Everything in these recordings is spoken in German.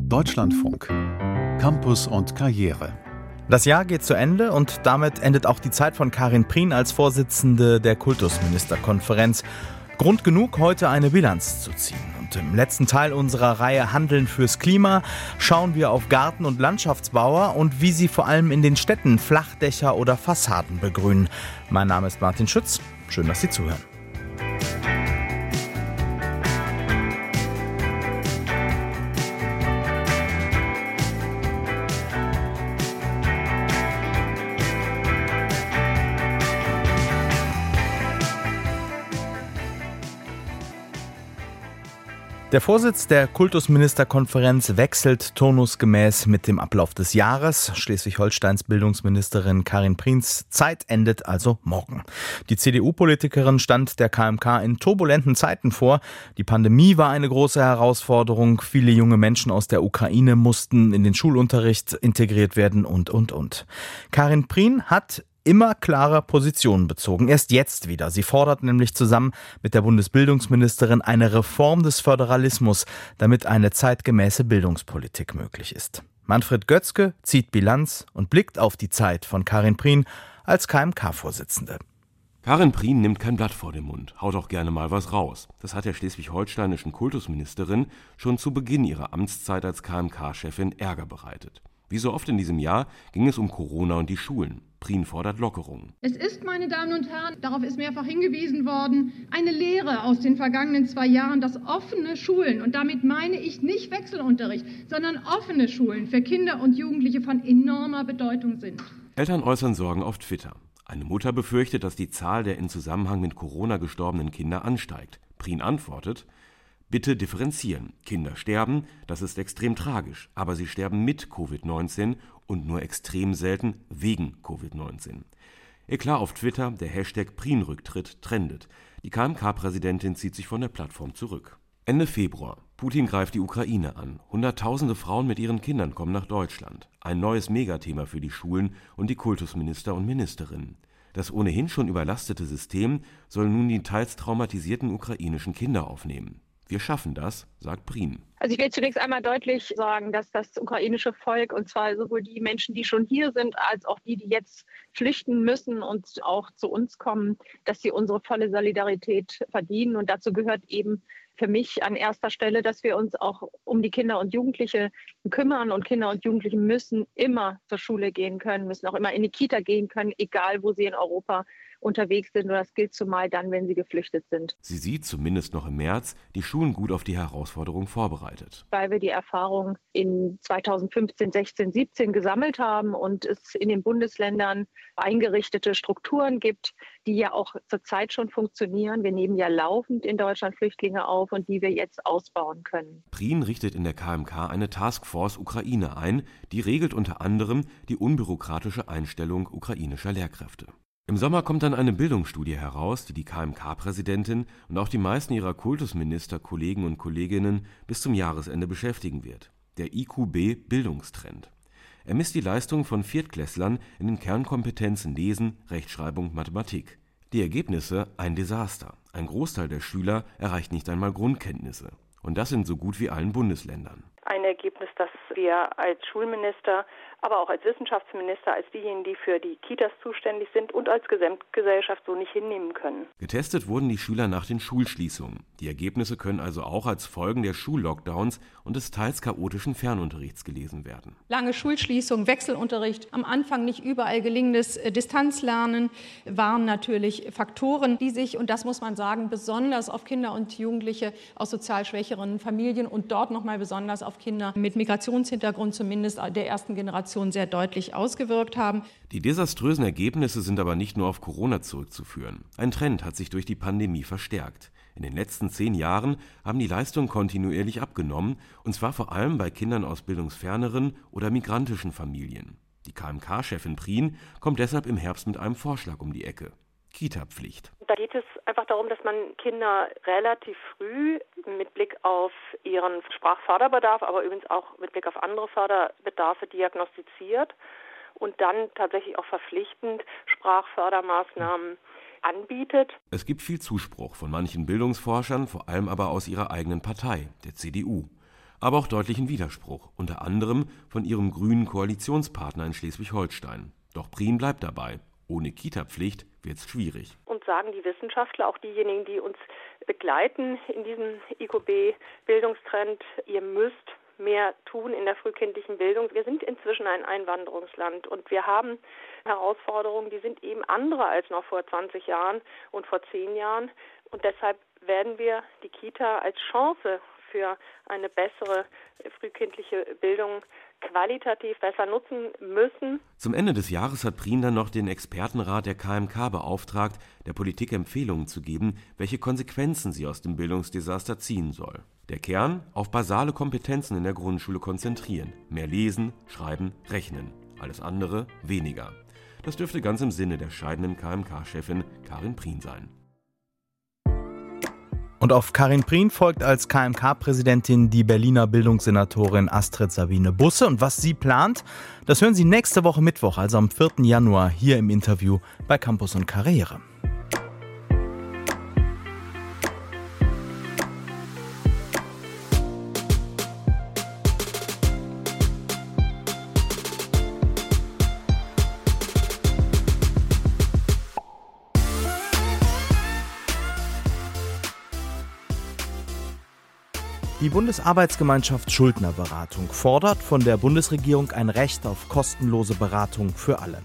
Deutschlandfunk. Campus und Karriere. Das Jahr geht zu Ende und damit endet auch die Zeit von Karin Prien als Vorsitzende der Kultusministerkonferenz. Grund genug, heute eine Bilanz zu ziehen. Und im letzten Teil unserer Reihe Handeln fürs Klima schauen wir auf Garten- und Landschaftsbauer und wie sie vor allem in den Städten Flachdächer oder Fassaden begrünen. Mein Name ist Martin Schütz. Schön, dass Sie zuhören. Der Vorsitz der Kultusministerkonferenz wechselt turnusgemäß mit dem Ablauf des Jahres. Schleswig-Holsteins Bildungsministerin Karin Prins Zeit endet also morgen. Die CDU-Politikerin stand der KMK in turbulenten Zeiten vor. Die Pandemie war eine große Herausforderung. Viele junge Menschen aus der Ukraine mussten in den Schulunterricht integriert werden und, und, und. Karin Prien hat immer klarer Positionen bezogen. Erst jetzt wieder. Sie fordert nämlich zusammen mit der Bundesbildungsministerin eine Reform des Föderalismus, damit eine zeitgemäße Bildungspolitik möglich ist. Manfred Götzke zieht Bilanz und blickt auf die Zeit von Karin Prien als KMK-Vorsitzende. Karin Prien nimmt kein Blatt vor den Mund, haut auch gerne mal was raus. Das hat der schleswig-holsteinischen Kultusministerin schon zu Beginn ihrer Amtszeit als KMK-Chefin Ärger bereitet. Wie so oft in diesem Jahr ging es um Corona und die Schulen. Prien fordert Lockerungen. Es ist, meine Damen und Herren, darauf ist mehrfach hingewiesen worden, eine Lehre aus den vergangenen zwei Jahren, dass offene Schulen, und damit meine ich nicht Wechselunterricht, sondern offene Schulen für Kinder und Jugendliche von enormer Bedeutung sind. Eltern äußern Sorgen auf Twitter. Eine Mutter befürchtet, dass die Zahl der in Zusammenhang mit Corona gestorbenen Kinder ansteigt. Prien antwortet, Bitte differenzieren. Kinder sterben, das ist extrem tragisch, aber sie sterben mit Covid-19 und nur extrem selten wegen Covid-19. Eklar auf Twitter, der Hashtag Prien-Rücktritt trendet. Die KMK-Präsidentin zieht sich von der Plattform zurück. Ende Februar. Putin greift die Ukraine an. Hunderttausende Frauen mit ihren Kindern kommen nach Deutschland. Ein neues Megathema für die Schulen und die Kultusminister und Ministerinnen. Das ohnehin schon überlastete System soll nun die teils traumatisierten ukrainischen Kinder aufnehmen. Wir schaffen das, sagt Prien. Also ich will zunächst einmal deutlich sagen, dass das ukrainische Volk, und zwar sowohl die Menschen, die schon hier sind, als auch die, die jetzt flüchten müssen und auch zu uns kommen, dass sie unsere volle Solidarität verdienen. Und dazu gehört eben für mich an erster Stelle, dass wir uns auch um die Kinder und Jugendliche kümmern. Und Kinder und Jugendliche müssen immer zur Schule gehen können, müssen auch immer in die Kita gehen können, egal wo sie in Europa unterwegs sind. Und das gilt zumal dann, wenn sie geflüchtet sind. Sie sieht zumindest noch im März die Schulen gut auf die Herausforderung vorbereitet. Weil wir die Erfahrung in 2015, 16, 17 gesammelt haben und es in den Bundesländern eingerichtete Strukturen gibt, die ja auch zurzeit schon funktionieren. Wir nehmen ja laufend in Deutschland Flüchtlinge auf und die wir jetzt ausbauen können. Prien richtet in der KMK eine Taskforce Ukraine ein, die regelt unter anderem die unbürokratische Einstellung ukrainischer Lehrkräfte. Im Sommer kommt dann eine Bildungsstudie heraus, die die KMK-Präsidentin und auch die meisten ihrer Kultusminister, Kollegen und Kolleginnen bis zum Jahresende beschäftigen wird. Der IQB Bildungstrend. Er misst die Leistung von Viertklässlern in den Kernkompetenzen Lesen, Rechtschreibung, Mathematik. Die Ergebnisse ein Desaster. Ein Großteil der Schüler erreicht nicht einmal Grundkenntnisse. Und das in so gut wie allen Bundesländern. Ein Ergebnis, das wir als Schulminister aber auch als Wissenschaftsminister, als diejenigen, die für die Kitas zuständig sind und als Gesamtgesellschaft so nicht hinnehmen können. Getestet wurden die Schüler nach den Schulschließungen. Die Ergebnisse können also auch als Folgen der Schullockdowns und des teils chaotischen Fernunterrichts gelesen werden. Lange Schulschließung, Wechselunterricht, am Anfang nicht überall gelingendes äh, Distanzlernen waren natürlich Faktoren, die sich, und das muss man sagen, besonders auf Kinder und Jugendliche aus sozial schwächeren Familien und dort nochmal besonders auf Kinder mit Migrationshintergrund zumindest der ersten Generation sehr deutlich ausgewirkt haben. Die desaströsen Ergebnisse sind aber nicht nur auf Corona zurückzuführen. Ein Trend hat sich durch die Pandemie verstärkt. In den letzten zehn Jahren haben die Leistungen kontinuierlich abgenommen, und zwar vor allem bei Kindern aus bildungsferneren oder migrantischen Familien. Die KMK-Chefin Prien kommt deshalb im Herbst mit einem Vorschlag um die Ecke. Kita-Pflicht. Da geht es einfach darum, dass man Kinder relativ früh mit Blick auf ihren Sprachförderbedarf, aber übrigens auch mit Blick auf andere Förderbedarfe diagnostiziert und dann tatsächlich auch verpflichtend Sprachfördermaßnahmen anbietet. Es gibt viel Zuspruch von manchen Bildungsforschern, vor allem aber aus ihrer eigenen Partei, der CDU. aber auch deutlichen Widerspruch, unter anderem von ihrem grünen Koalitionspartner in Schleswig-Holstein. Doch Prien bleibt dabei. Ohne Kita-Pflicht wird es schwierig. Und sagen die Wissenschaftler, auch diejenigen, die uns begleiten in diesem IQB-Bildungstrend, ihr müsst mehr tun in der frühkindlichen Bildung. Wir sind inzwischen ein Einwanderungsland und wir haben Herausforderungen, die sind eben andere als noch vor 20 Jahren und vor 10 Jahren. Und deshalb werden wir die Kita als Chance für eine bessere frühkindliche Bildung qualitativ besser nutzen müssen. Zum Ende des Jahres hat Prien dann noch den Expertenrat der KMK beauftragt, der Politik Empfehlungen zu geben, welche Konsequenzen sie aus dem Bildungsdesaster ziehen soll. Der Kern auf basale Kompetenzen in der Grundschule konzentrieren. Mehr lesen, schreiben, rechnen. Alles andere weniger. Das dürfte ganz im Sinne der scheidenden KMK-Chefin Karin Prien sein. Und auf Karin Prien folgt als KMK-Präsidentin die Berliner Bildungssenatorin Astrid Sabine Busse. Und was sie plant, das hören Sie nächste Woche Mittwoch, also am 4. Januar, hier im Interview bei Campus und Karriere. Bundesarbeitsgemeinschaft Schuldnerberatung fordert von der Bundesregierung ein Recht auf kostenlose Beratung für alle.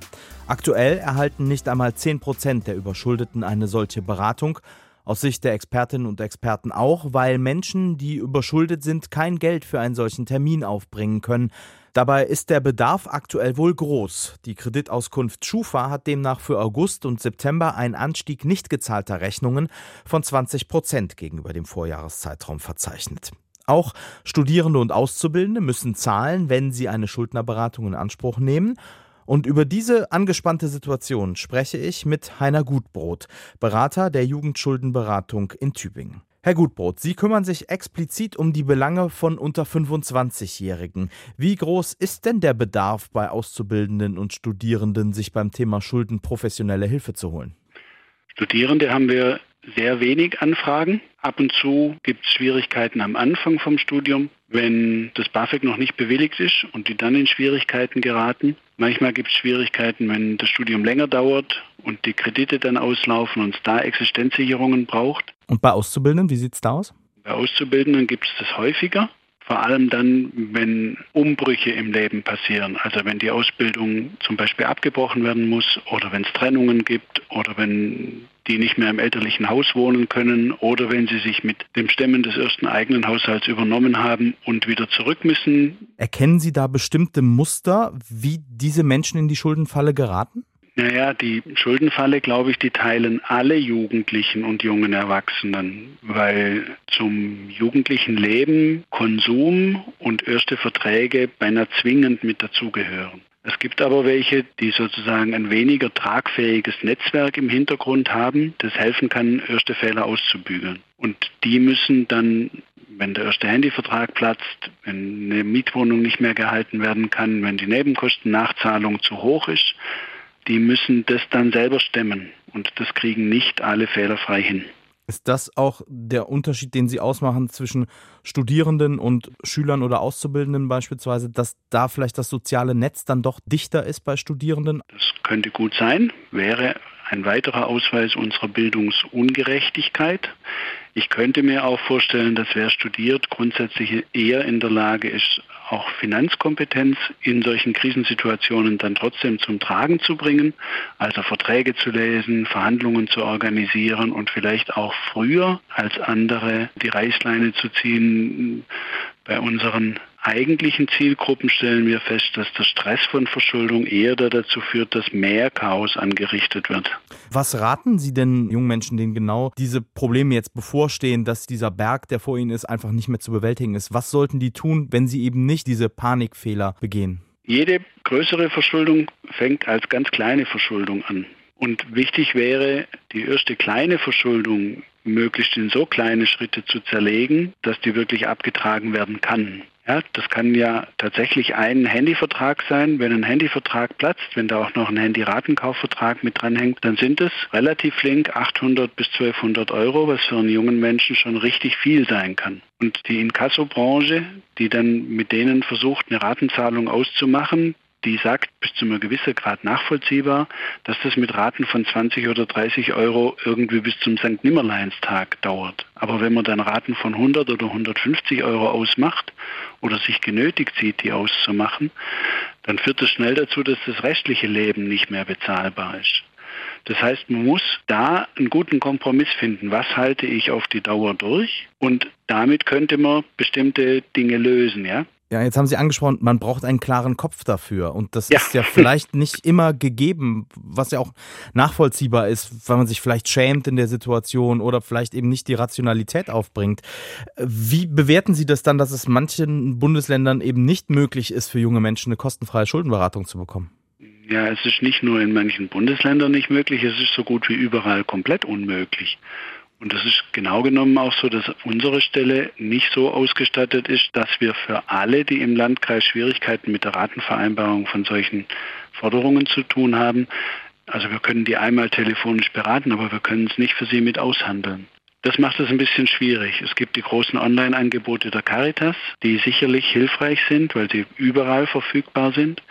Aktuell erhalten nicht einmal 10 Prozent der Überschuldeten eine solche Beratung. Aus Sicht der Expertinnen und Experten auch, weil Menschen, die überschuldet sind, kein Geld für einen solchen Termin aufbringen können. Dabei ist der Bedarf aktuell wohl groß. Die Kreditauskunft Schufa hat demnach für August und September einen Anstieg nicht gezahlter Rechnungen von 20 Prozent gegenüber dem Vorjahreszeitraum verzeichnet. Auch Studierende und Auszubildende müssen zahlen, wenn sie eine Schuldnerberatung in Anspruch nehmen. Und über diese angespannte Situation spreche ich mit Heiner Gutbrot, Berater der Jugendschuldenberatung in Tübingen. Herr Gutbrot, Sie kümmern sich explizit um die Belange von unter 25-Jährigen. Wie groß ist denn der Bedarf bei Auszubildenden und Studierenden, sich beim Thema Schulden professionelle Hilfe zu holen? Studierende haben wir sehr wenig Anfragen. Ab und zu gibt es Schwierigkeiten am Anfang vom Studium, wenn das BAföG noch nicht bewilligt ist und die dann in Schwierigkeiten geraten. Manchmal gibt es Schwierigkeiten, wenn das Studium länger dauert und die Kredite dann auslaufen und es da Existenzsicherungen braucht. Und bei Auszubildenden, wie sieht es da aus? Bei Auszubildenden gibt es das häufiger. Vor allem dann, wenn Umbrüche im Leben passieren, also wenn die Ausbildung zum Beispiel abgebrochen werden muss oder wenn es Trennungen gibt oder wenn die nicht mehr im elterlichen Haus wohnen können oder wenn sie sich mit dem Stemmen des ersten eigenen Haushalts übernommen haben und wieder zurück müssen. Erkennen Sie da bestimmte Muster, wie diese Menschen in die Schuldenfalle geraten? Naja, die Schuldenfalle, glaube ich, die teilen alle Jugendlichen und jungen Erwachsenen, weil zum jugendlichen Leben Konsum und erste Verträge beinahe zwingend mit dazugehören. Es gibt aber welche, die sozusagen ein weniger tragfähiges Netzwerk im Hintergrund haben, das helfen kann, erste Fehler auszubügeln. Und die müssen dann wenn der erste Handyvertrag platzt, wenn eine Mietwohnung nicht mehr gehalten werden kann, wenn die Nebenkostennachzahlung zu hoch ist, die müssen das dann selber stemmen. Und das kriegen nicht alle fehlerfrei hin. Ist das auch der Unterschied, den Sie ausmachen zwischen Studierenden und Schülern oder Auszubildenden beispielsweise, dass da vielleicht das soziale Netz dann doch dichter ist bei Studierenden? Das könnte gut sein, wäre ein weiterer Ausweis unserer Bildungsungerechtigkeit. Ich könnte mir auch vorstellen, dass wer studiert, grundsätzlich eher in der Lage ist, auch Finanzkompetenz in solchen Krisensituationen dann trotzdem zum Tragen zu bringen, also Verträge zu lesen, Verhandlungen zu organisieren und vielleicht auch früher als andere die Reißleine zu ziehen. Bei unseren eigentlichen Zielgruppen stellen wir fest, dass der Stress von Verschuldung eher dazu führt, dass mehr Chaos angerichtet wird. Was raten Sie denn jungen Menschen, denen genau diese Probleme jetzt bevorstehen, dass dieser Berg, der vor ihnen ist, einfach nicht mehr zu bewältigen ist? Was sollten die tun, wenn sie eben nicht diese Panikfehler begehen? Jede größere Verschuldung fängt als ganz kleine Verschuldung an. Und wichtig wäre, die erste kleine Verschuldung möglichst in so kleine Schritte zu zerlegen, dass die wirklich abgetragen werden kann. Ja, das kann ja tatsächlich ein Handyvertrag sein. Wenn ein Handyvertrag platzt, wenn da auch noch ein Handy-Ratenkaufvertrag mit dranhängt, dann sind es relativ flink 800 bis 1200 Euro, was für einen jungen Menschen schon richtig viel sein kann. Und die Inkassobranche, die dann mit denen versucht, eine Ratenzahlung auszumachen, die sagt bis zu einem gewissen Grad nachvollziehbar, dass das mit Raten von 20 oder 30 Euro irgendwie bis zum St. Nimmerleinstag dauert. Aber wenn man dann Raten von 100 oder 150 Euro ausmacht oder sich genötigt sieht, die auszumachen, dann führt das schnell dazu, dass das restliche Leben nicht mehr bezahlbar ist. Das heißt, man muss da einen guten Kompromiss finden. Was halte ich auf die Dauer durch? Und damit könnte man bestimmte Dinge lösen, ja. Ja, jetzt haben Sie angesprochen, man braucht einen klaren Kopf dafür. Und das ja. ist ja vielleicht nicht immer gegeben, was ja auch nachvollziehbar ist, weil man sich vielleicht schämt in der Situation oder vielleicht eben nicht die Rationalität aufbringt. Wie bewerten Sie das dann, dass es manchen Bundesländern eben nicht möglich ist, für junge Menschen eine kostenfreie Schuldenberatung zu bekommen? Ja, es ist nicht nur in manchen Bundesländern nicht möglich, es ist so gut wie überall komplett unmöglich. Und es ist genau genommen auch so, dass unsere Stelle nicht so ausgestattet ist, dass wir für alle, die im Landkreis Schwierigkeiten mit der Ratenvereinbarung von solchen Forderungen zu tun haben, also wir können die einmal telefonisch beraten, aber wir können es nicht für sie mit aushandeln. Das macht es ein bisschen schwierig. Es gibt die großen Online-Angebote der Caritas, die sicherlich hilfreich sind, weil sie überall verfügbar sind.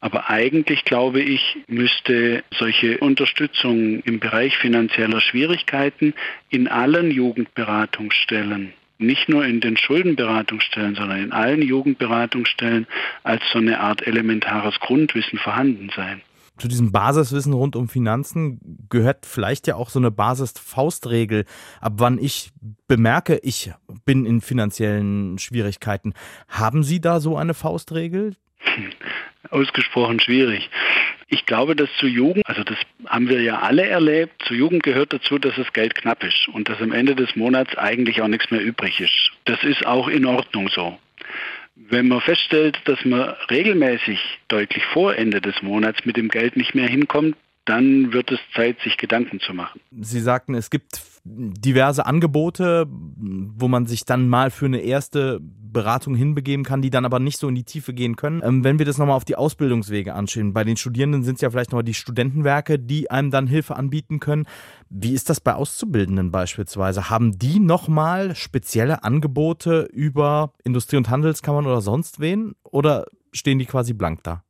Aber eigentlich glaube ich, müsste solche Unterstützung im Bereich finanzieller Schwierigkeiten in allen Jugendberatungsstellen nicht nur in den Schuldenberatungsstellen, sondern in allen Jugendberatungsstellen als so eine Art elementares Grundwissen vorhanden sein. Zu diesem Basiswissen rund um Finanzen gehört vielleicht ja auch so eine Basis-Faustregel, ab wann ich bemerke, ich bin in finanziellen Schwierigkeiten. Haben Sie da so eine Faustregel? ausgesprochen schwierig. Ich glaube, dass zur Jugend, also das haben wir ja alle erlebt, zur Jugend gehört dazu, dass das Geld knapp ist und dass am Ende des Monats eigentlich auch nichts mehr übrig ist. Das ist auch in Ordnung so. Wenn man feststellt, dass man regelmäßig deutlich vor Ende des Monats mit dem Geld nicht mehr hinkommt, dann wird es Zeit, sich Gedanken zu machen. Sie sagten, es gibt diverse Angebote, wo man sich dann mal für eine erste Beratung hinbegeben kann, die dann aber nicht so in die Tiefe gehen können. Ähm, wenn wir das nochmal auf die Ausbildungswege anschauen, bei den Studierenden sind es ja vielleicht nochmal die Studentenwerke, die einem dann Hilfe anbieten können. Wie ist das bei Auszubildenden beispielsweise? Haben die nochmal spezielle Angebote über Industrie- und Handelskammern oder sonst wen? Oder stehen die quasi blank da?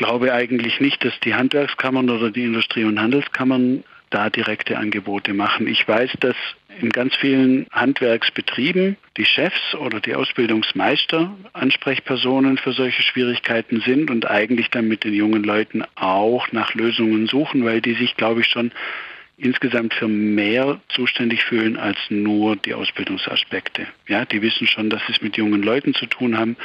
Glaube eigentlich nicht, dass die Handwerkskammern oder die Industrie- und Handelskammern da direkte Angebote machen. Ich weiß, dass in ganz vielen Handwerksbetrieben die Chefs oder die Ausbildungsmeister Ansprechpersonen für solche Schwierigkeiten sind und eigentlich dann mit den jungen Leuten auch nach Lösungen suchen, weil die sich, glaube ich, schon insgesamt für mehr zuständig fühlen als nur die Ausbildungsaspekte. Ja, die wissen schon, dass sie es mit jungen Leuten zu tun haben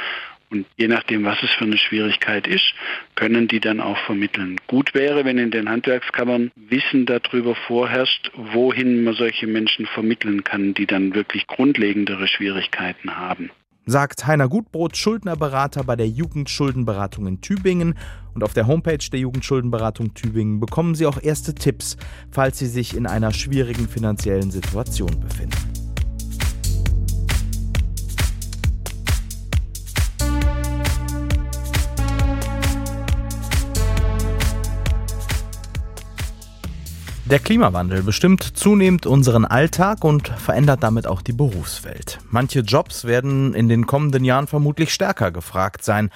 und je nachdem, was es für eine Schwierigkeit ist, können die dann auch vermitteln. Gut wäre, wenn in den Handwerkskammern Wissen darüber vorherrscht, wohin man solche Menschen vermitteln kann, die dann wirklich grundlegendere Schwierigkeiten haben. Sagt Heiner Gutbrot, Schuldnerberater bei der Jugendschuldenberatung in Tübingen. Und auf der Homepage der Jugendschuldenberatung Tübingen bekommen Sie auch erste Tipps, falls Sie sich in einer schwierigen finanziellen Situation befinden. Der Klimawandel bestimmt zunehmend unseren Alltag und verändert damit auch die Berufswelt. Manche Jobs werden in den kommenden Jahren vermutlich stärker gefragt sein.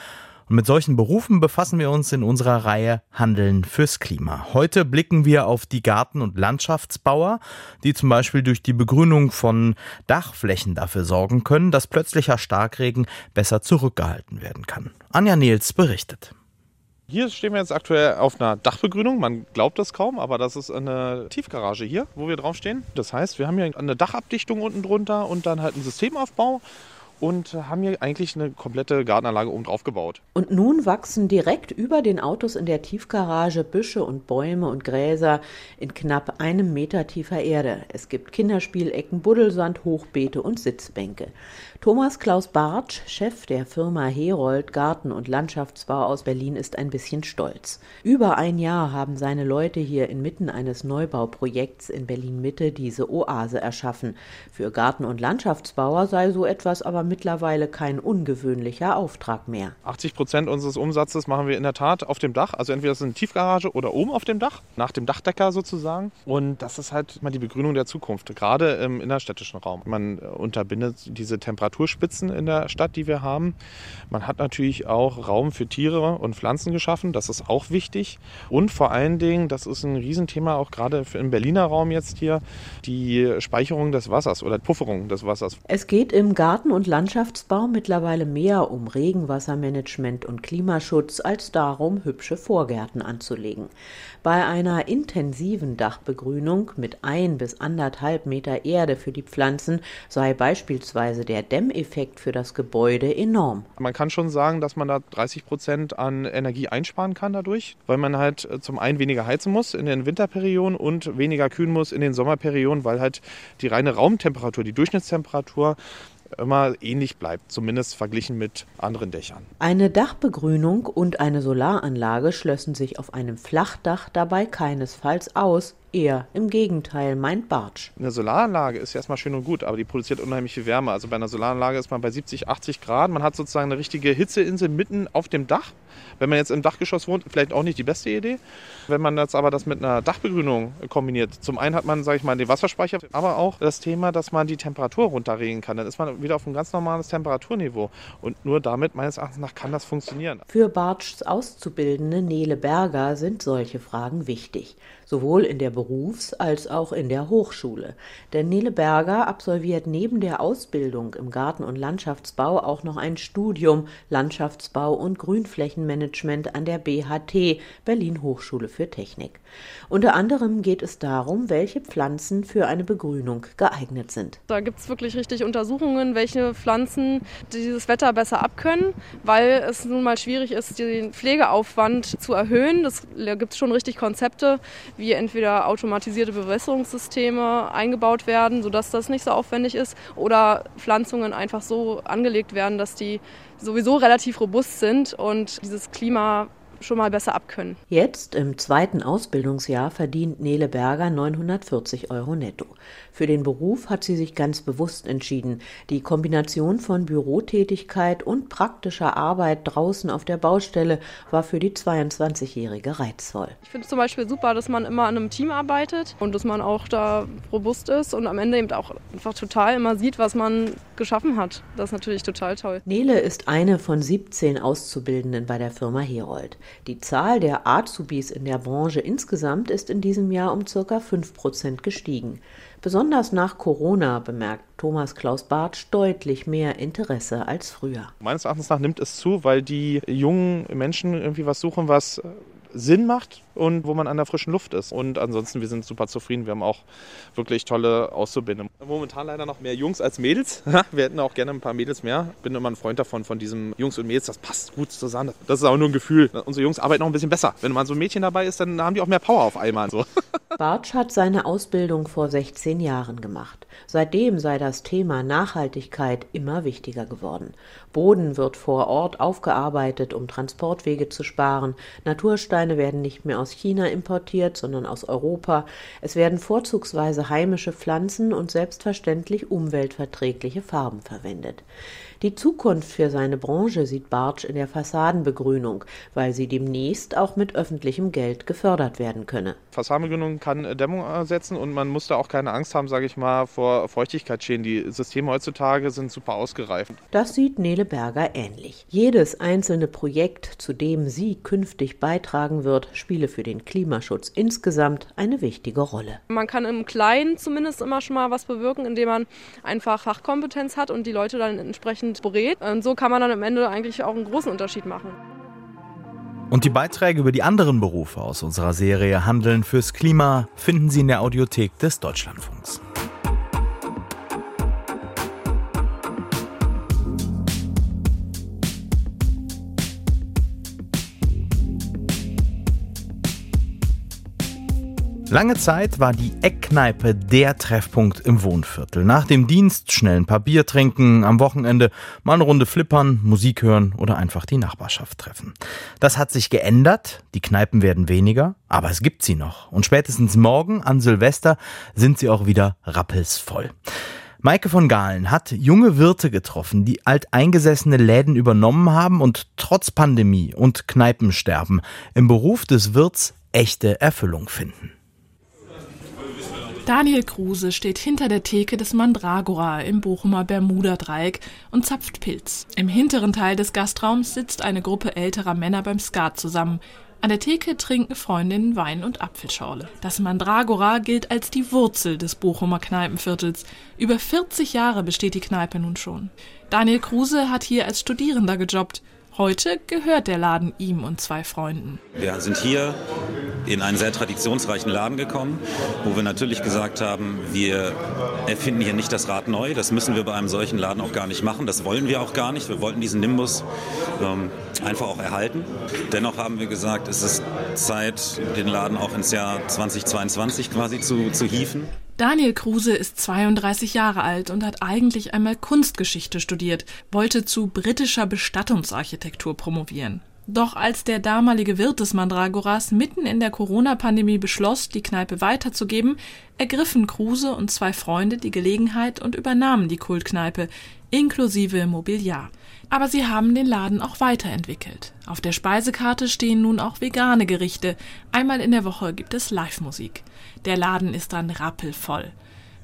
Und mit solchen Berufen befassen wir uns in unserer Reihe Handeln fürs Klima. Heute blicken wir auf die Garten- und Landschaftsbauer, die zum Beispiel durch die Begrünung von Dachflächen dafür sorgen können, dass plötzlicher Starkregen besser zurückgehalten werden kann. Anja Nils berichtet. Hier stehen wir jetzt aktuell auf einer Dachbegrünung. Man glaubt das kaum, aber das ist eine Tiefgarage hier, wo wir draufstehen. Das heißt, wir haben hier eine Dachabdichtung unten drunter und dann halt einen Systemaufbau und haben hier eigentlich eine komplette Gartenanlage oben drauf gebaut. Und nun wachsen direkt über den Autos in der Tiefgarage Büsche und Bäume und Gräser in knapp einem Meter tiefer Erde. Es gibt Kinderspielecken, Buddelsand, Hochbeete und Sitzbänke. Thomas Klaus Bartsch, Chef der Firma Herold Garten- und Landschaftsbau aus Berlin, ist ein bisschen stolz. Über ein Jahr haben seine Leute hier inmitten eines Neubauprojekts in Berlin-Mitte diese Oase erschaffen. Für Garten- und Landschaftsbauer sei so etwas aber mittlerweile kein ungewöhnlicher Auftrag mehr. 80 Prozent unseres Umsatzes machen wir in der Tat auf dem Dach. Also entweder ist eine Tiefgarage oder oben auf dem Dach, nach dem Dachdecker sozusagen. Und das ist halt mal die Begrünung der Zukunft, gerade im innerstädtischen Raum. Man unterbindet diese Temperatur Temperaturspitzen in der Stadt, die wir haben. Man hat natürlich auch Raum für Tiere und Pflanzen geschaffen. Das ist auch wichtig. Und vor allen Dingen, das ist ein Riesenthema auch gerade im Berliner Raum jetzt hier, die Speicherung des Wassers oder Pufferung des Wassers. Es geht im Garten- und Landschaftsbau mittlerweile mehr um Regenwassermanagement und Klimaschutz als darum, hübsche Vorgärten anzulegen. Bei einer intensiven Dachbegrünung mit ein bis anderthalb Meter Erde für die Pflanzen sei beispielsweise der Dämmeffekt für das Gebäude enorm. Man kann schon sagen, dass man da 30 Prozent an Energie einsparen kann dadurch, weil man halt äh, zum einen weniger heizen muss in den Winterperioden und weniger kühlen muss in den Sommerperioden, weil halt die reine Raumtemperatur, die Durchschnittstemperatur immer ähnlich bleibt, zumindest verglichen mit anderen Dächern. Eine Dachbegrünung und eine Solaranlage schlössen sich auf einem Flachdach dabei keinesfalls aus, Eher im Gegenteil, meint Bartsch. Eine Solaranlage ist erstmal schön und gut, aber die produziert unheimlich viel Wärme. Also bei einer Solaranlage ist man bei 70, 80 Grad. Man hat sozusagen eine richtige Hitzeinsel mitten auf dem Dach. Wenn man jetzt im Dachgeschoss wohnt, vielleicht auch nicht die beste Idee. Wenn man jetzt aber das mit einer Dachbegrünung kombiniert, zum einen hat man, sage ich mal, den Wasserspeicher, aber auch das Thema, dass man die Temperatur runterregeln kann. Dann ist man wieder auf ein ganz normales Temperaturniveau. Und nur damit, meines Erachtens nach, kann das funktionieren. Für Bartschs Auszubildende Nele Berger sind solche Fragen wichtig sowohl in der Berufs- als auch in der Hochschule. Denn Nele Berger absolviert neben der Ausbildung im Garten- und Landschaftsbau auch noch ein Studium Landschaftsbau und Grünflächenmanagement an der BHT Berlin Hochschule für Technik. Unter anderem geht es darum, welche Pflanzen für eine Begrünung geeignet sind. Da gibt es wirklich richtig Untersuchungen, welche Pflanzen dieses Wetter besser abkönnen, weil es nun mal schwierig ist, den Pflegeaufwand zu erhöhen. Das gibt es schon richtig Konzepte, wie entweder automatisierte Bewässerungssysteme eingebaut werden, sodass das nicht so aufwendig ist, oder Pflanzungen einfach so angelegt werden, dass die sowieso relativ robust sind und dieses Klima schon mal besser abkönnen. Jetzt im zweiten Ausbildungsjahr verdient Nele Berger 940 Euro netto. Für den Beruf hat sie sich ganz bewusst entschieden. Die Kombination von Bürotätigkeit und praktischer Arbeit draußen auf der Baustelle war für die 22-Jährige reizvoll. Ich finde es zum Beispiel super, dass man immer an einem Team arbeitet und dass man auch da robust ist und am Ende eben auch einfach total immer sieht, was man geschaffen hat. Das ist natürlich total toll. Nele ist eine von 17 Auszubildenden bei der Firma Herold. Die Zahl der Azubis in der Branche insgesamt ist in diesem Jahr um ca. 5 Prozent gestiegen. Besonders nach Corona bemerkt Thomas Klaus Bartsch deutlich mehr Interesse als früher. Meines Erachtens nach nimmt es zu, weil die jungen Menschen irgendwie was suchen, was Sinn macht und wo man an der frischen Luft ist. Und ansonsten, wir sind super zufrieden. Wir haben auch wirklich tolle Auszubildende. Momentan leider noch mehr Jungs als Mädels. Wir hätten auch gerne ein paar Mädels mehr. Ich bin immer ein Freund davon, von diesem Jungs und Mädels. Das passt gut zusammen. Das ist aber nur ein Gefühl. Unsere Jungs arbeiten noch ein bisschen besser. Wenn mal so ein Mädchen dabei ist, dann haben die auch mehr Power auf einmal. So. Bartsch hat seine Ausbildung vor 16 Jahren gemacht. Seitdem sei das Thema Nachhaltigkeit immer wichtiger geworden. Boden wird vor Ort aufgearbeitet, um Transportwege zu sparen. Natursteine werden nicht mehr aus China importiert, sondern aus Europa. Es werden vorzugsweise heimische Pflanzen und selbstverständlich umweltverträgliche Farben verwendet. Die Zukunft für seine Branche sieht Bartsch in der Fassadenbegrünung, weil sie demnächst auch mit öffentlichem Geld gefördert werden könne. Fassadenbegrünung kann Dämmung ersetzen und man muss da auch keine Angst haben, sage ich mal, vor Feuchtigkeitsschäden. Die Systeme heutzutage sind super ausgereift. Das sieht Nele Berger ähnlich. Jedes einzelne Projekt, zu dem sie künftig beitragen wird, spiele für den Klimaschutz insgesamt eine wichtige Rolle. Man kann im Kleinen zumindest immer schon mal was bewirken, indem man einfach Fachkompetenz hat und die Leute dann entsprechend berät. Und so kann man dann am Ende eigentlich auch einen großen Unterschied machen. Und die Beiträge über die anderen Berufe aus unserer Serie Handeln fürs Klima finden Sie in der Audiothek des Deutschlandfunks. Lange Zeit war die Eckkneipe der Treffpunkt im Wohnviertel. Nach dem Dienst schnell ein paar Bier trinken, am Wochenende mal eine Runde flippern, Musik hören oder einfach die Nachbarschaft treffen. Das hat sich geändert, die Kneipen werden weniger, aber es gibt sie noch. Und spätestens morgen an Silvester sind sie auch wieder rappelsvoll. Maike von Gahlen hat junge Wirte getroffen, die alteingesessene Läden übernommen haben und trotz Pandemie und Kneipensterben im Beruf des Wirts echte Erfüllung finden. Daniel Kruse steht hinter der Theke des Mandragora im Bochumer Bermuda-Dreieck und zapft Pilz. Im hinteren Teil des Gastraums sitzt eine Gruppe älterer Männer beim Skat zusammen. An der Theke trinken Freundinnen Wein und Apfelschorle. Das Mandragora gilt als die Wurzel des Bochumer Kneipenviertels. Über 40 Jahre besteht die Kneipe nun schon. Daniel Kruse hat hier als Studierender gejobbt. Heute gehört der Laden ihm und zwei Freunden. Wir sind hier in einen sehr traditionsreichen Laden gekommen, wo wir natürlich gesagt haben, wir erfinden hier nicht das Rad neu. Das müssen wir bei einem solchen Laden auch gar nicht machen. Das wollen wir auch gar nicht. Wir wollten diesen Nimbus ähm, einfach auch erhalten. Dennoch haben wir gesagt, es ist Zeit, den Laden auch ins Jahr 2022 quasi zu, zu hieven. Daniel Kruse ist 32 Jahre alt und hat eigentlich einmal Kunstgeschichte studiert, wollte zu britischer Bestattungsarchitektur promovieren. Doch als der damalige Wirt des Mandragoras mitten in der Corona-Pandemie beschloss, die Kneipe weiterzugeben, ergriffen Kruse und zwei Freunde die Gelegenheit und übernahmen die Kultkneipe, inklusive Mobiliar. Aber sie haben den Laden auch weiterentwickelt. Auf der Speisekarte stehen nun auch vegane Gerichte. Einmal in der Woche gibt es Live-Musik. Der Laden ist dann rappelvoll.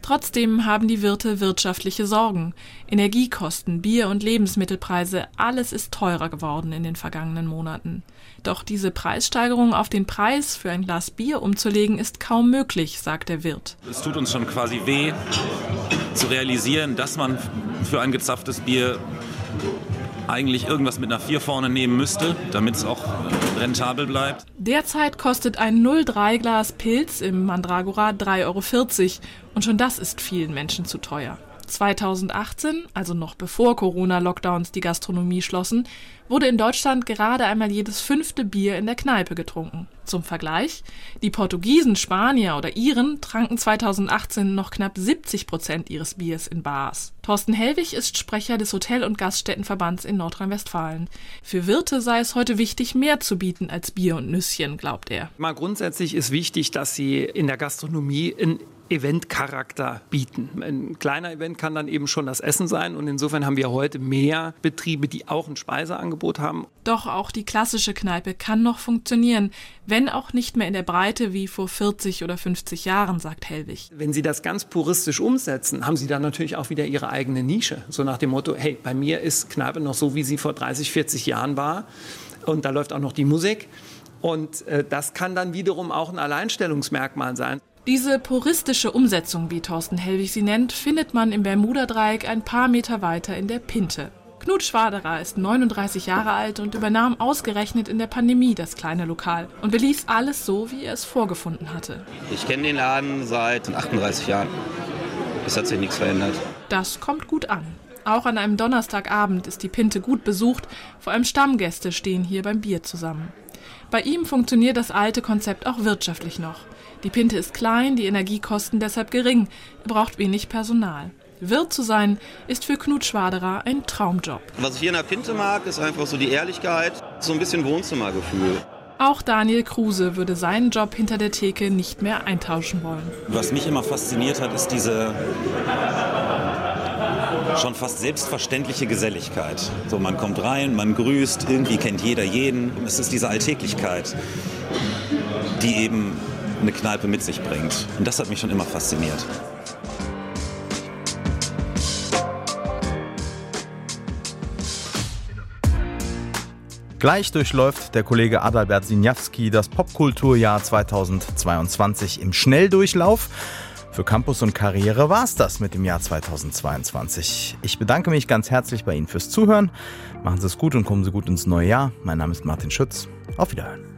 Trotzdem haben die Wirte wirtschaftliche Sorgen. Energiekosten, Bier- und Lebensmittelpreise, alles ist teurer geworden in den vergangenen Monaten. Doch diese Preissteigerung auf den Preis für ein Glas Bier umzulegen, ist kaum möglich, sagt der Wirt. Es tut uns schon quasi weh, zu realisieren, dass man für ein gezapftes Bier eigentlich irgendwas mit einer 4 vorne nehmen müsste, damit es auch rentabel bleibt. Derzeit kostet ein 03 Glas Pilz im Mandragora 3,40 Euro und schon das ist vielen Menschen zu teuer. 2018, also noch bevor Corona-Lockdowns die Gastronomie schlossen, wurde in Deutschland gerade einmal jedes fünfte Bier in der Kneipe getrunken. Zum Vergleich, die Portugiesen, Spanier oder Iren tranken 2018 noch knapp 70 Prozent ihres Biers in Bars. Thorsten Hellwig ist Sprecher des Hotel- und Gaststättenverbands in Nordrhein-Westfalen. Für Wirte sei es heute wichtig, mehr zu bieten als Bier und Nüsschen, glaubt er. Mal grundsätzlich ist wichtig, dass sie in der Gastronomie in Eventcharakter bieten. Ein kleiner Event kann dann eben schon das Essen sein und insofern haben wir heute mehr Betriebe, die auch ein Speiseangebot haben. Doch auch die klassische Kneipe kann noch funktionieren, wenn auch nicht mehr in der Breite wie vor 40 oder 50 Jahren, sagt Hellwig. Wenn Sie das ganz puristisch umsetzen, haben Sie dann natürlich auch wieder Ihre eigene Nische. So nach dem Motto, hey, bei mir ist Kneipe noch so, wie sie vor 30, 40 Jahren war und da läuft auch noch die Musik. Und äh, das kann dann wiederum auch ein Alleinstellungsmerkmal sein. Diese puristische Umsetzung, wie Thorsten Hellwig sie nennt, findet man im Bermuda-Dreieck ein paar Meter weiter in der Pinte. Knut Schwaderer ist 39 Jahre alt und übernahm ausgerechnet in der Pandemie das kleine Lokal und beließ alles so, wie er es vorgefunden hatte. Ich kenne den Laden seit 38 Jahren. Es hat sich nichts verändert. Das kommt gut an. Auch an einem Donnerstagabend ist die Pinte gut besucht, vor allem Stammgäste stehen hier beim Bier zusammen. Bei ihm funktioniert das alte Konzept auch wirtschaftlich noch. Die Pinte ist klein, die Energiekosten deshalb gering, er braucht wenig Personal. Wirt zu sein, ist für Knut Schwaderer ein Traumjob. Was ich hier in der Pinte mag, ist einfach so die Ehrlichkeit, so ein bisschen Wohnzimmergefühl. Auch Daniel Kruse würde seinen Job hinter der Theke nicht mehr eintauschen wollen. Was mich immer fasziniert hat, ist diese schon fast selbstverständliche Geselligkeit. So, man kommt rein, man grüßt, irgendwie kennt jeder jeden. Es ist diese Alltäglichkeit, die eben eine Kneipe mit sich bringt. Und das hat mich schon immer fasziniert. Gleich durchläuft der Kollege Adalbert Sinjawski das Popkulturjahr 2022 im Schnelldurchlauf. Für Campus und Karriere war es das mit dem Jahr 2022. Ich bedanke mich ganz herzlich bei Ihnen fürs Zuhören. Machen Sie es gut und kommen Sie gut ins neue Jahr. Mein Name ist Martin Schütz. Auf Wiederhören.